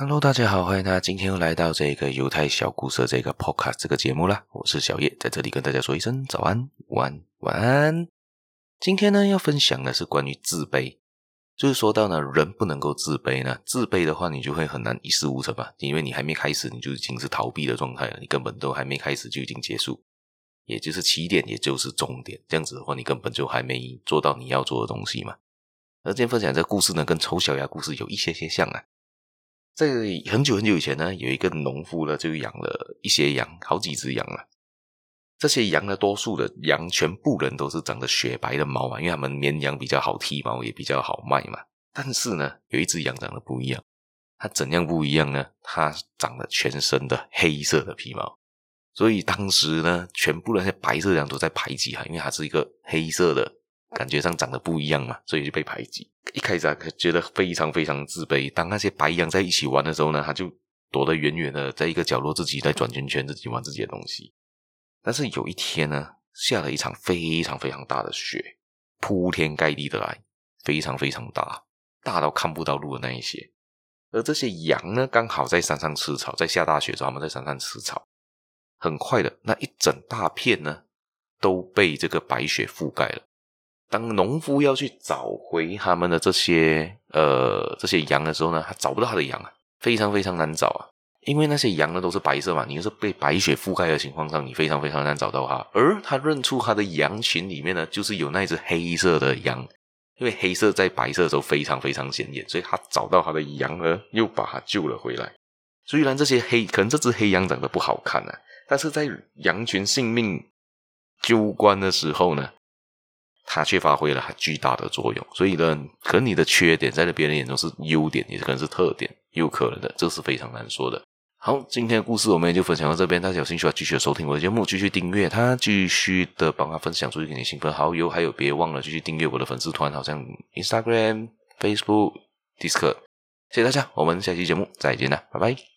Hello，大家好，欢迎大家今天又来到这个犹太小故事这个 Podcast 这个节目啦。我是小叶，在这里跟大家说一声早安、晚安、晚安。今天呢，要分享的是关于自卑，就是说到呢，人不能够自卑呢，自卑的话，你就会很难一事无成吧，因为你还没开始，你就已经是逃避的状态了，你根本都还没开始就已经结束，也就是起点，也就是终点，这样子的话，你根本就还没做到你要做的东西嘛。而今天分享这个故事呢，跟丑小鸭故事有一些些像啊。在很久很久以前呢，有一个农夫呢，就养了一些羊，好几只羊了。这些羊呢，多数的羊全部人都是长得雪白的毛嘛，因为他们绵羊比较好剃毛，也比较好卖嘛。但是呢，有一只羊长得不一样，它怎样不一样呢？它长了全身的黑色的皮毛，所以当时呢，全部的那些白色羊都在排挤它，因为它是一个黑色的。感觉上长得不一样嘛，所以就被排挤。一开始啊，觉得非常非常自卑。当那些白羊在一起玩的时候呢，他就躲得远远的，在一个角落自己在转圈圈，自己玩自己的东西。但是有一天呢，下了一场非常非常大的雪，铺天盖地的来，非常非常大，大到看不到路的那一些。而这些羊呢，刚好在山上吃草，在下大雪的时候，他们在山上吃草。很快的，那一整大片呢，都被这个白雪覆盖了。当农夫要去找回他们的这些呃这些羊的时候呢，他找不到他的羊啊，非常非常难找啊，因为那些羊呢都是白色嘛，你就是被白雪覆盖的情况下，你非常非常难找到它。而他认出他的羊群里面呢，就是有那只黑色的羊，因为黑色在白色的时候非常非常显眼，所以他找到他的羊呢，又把它救了回来。虽然这些黑可能这只黑羊长得不好看啊，但是在羊群性命攸关的时候呢。它却发挥了很巨大的作用，所以呢，可能你的缺点在别人眼中是优点，也可能是特点，有可能的，这是非常难说的。好，今天的故事我们也就分享到这边，大家有兴趣的继续收听我的节目，继续订阅它，继续的帮他分享出去给你亲朋好友，还有别忘了继续订阅我的粉丝团，好像 Instagram、Facebook、Discord，谢谢大家，我们下期节目再见了，拜拜。